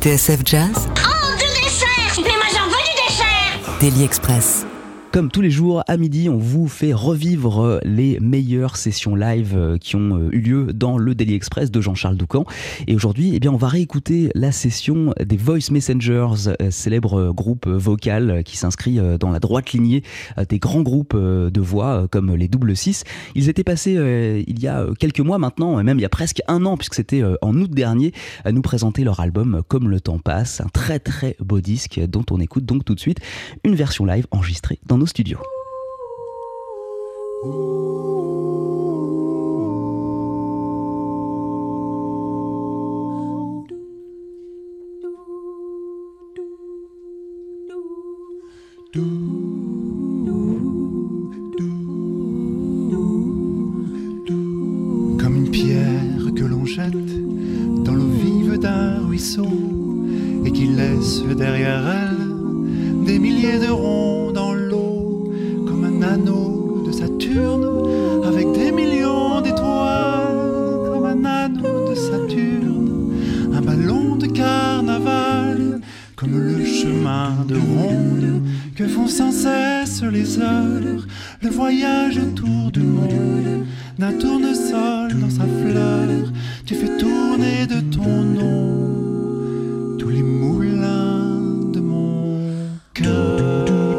TSF Jazz, Oh, du dessert. Mais moi j'en veux du dessert. Daily Express. Comme tous les jours, à midi, on vous fait revivre les meilleures sessions live euh, qui ont euh, eu lieu dans le Daily Express de Jean-Charles Doucan. Et aujourd'hui, eh bien, on va réécouter la session des Voice Messengers, euh, célèbre groupe vocal qui s'inscrit dans la droite lignée des grands groupes de voix comme les Double Six. Ils étaient passés il y a quelques mois maintenant, même il y a presque un an, puisque c'était en août dernier, à nous présenter leur album Comme le temps passe, un très très beau disque dont on écoute donc tout de suite une version live enregistrée dans Comme une pierre que l'on jette dans l'eau vive d'un ruisseau et qui laisse derrière elle des milliers de ronds comme le chemin de ronde que font sans cesse les heures, le voyage autour du monde d'un tournesol dans sa fleur, tu fais tourner de ton nom tous les moulins de mon cœur.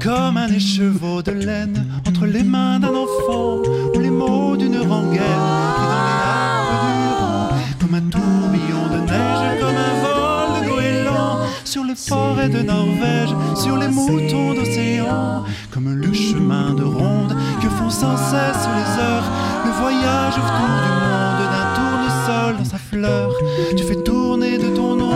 Comme un écheveau de laine les mains d'un enfant ou les mots d'une rengaine dans les arbres du Rhône. Comme un tourbillon de neige, comme un vol de goéland sur les forêts de Norvège, sur les moutons d'océan. Comme le chemin de ronde que font sans cesse les heures, le voyage autour du monde d'un tournesol dans sa fleur. Tu fais tourner de ton nom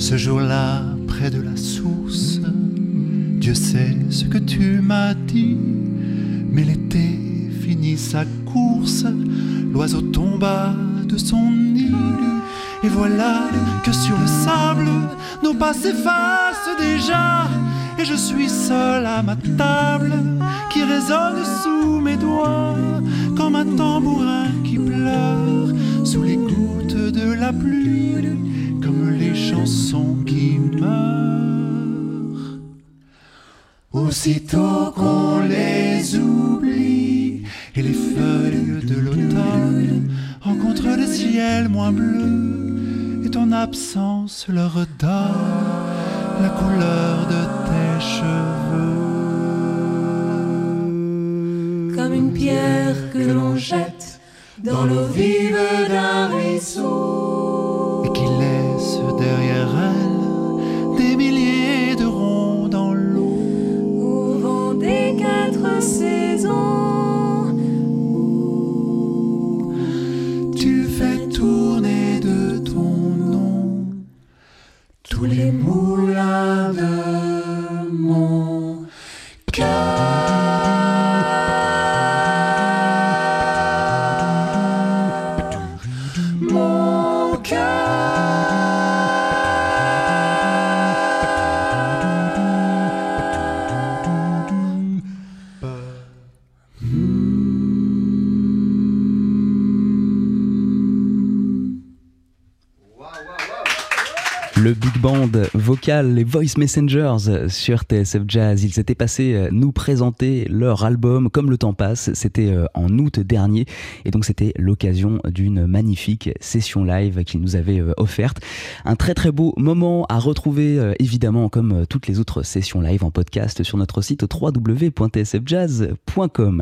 Ce jour-là, près de la source, Dieu sait ce que tu m'as dit, mais l'été finit sa course, l'oiseau tomba de son nid, et voilà que sur le sable, nos pas s'effacent déjà, et je suis seul à ma table, qui résonne sous mes doigts, comme un tambourin qui pleure, sous les gouttes de la pluie, comme qui meurent. Aussitôt qu'on les oublie et les feuilles de l'automne rencontrent le ciel moins bleu et ton absence leur donne la couleur de tes cheveux. comme une pierre que l'on jette dans l'eau vive d'un ruisseau. et derrière elle Le big band vocal, les Voice Messengers sur TSF Jazz. Ils s'étaient passés euh, nous présenter leur album Comme le temps passe. C'était euh, en août dernier. Et donc c'était l'occasion d'une magnifique session live qu'ils nous avaient euh, offerte. Un très très beau moment à retrouver évidemment comme toutes les autres sessions live en podcast sur notre site www.tsfjazz.com.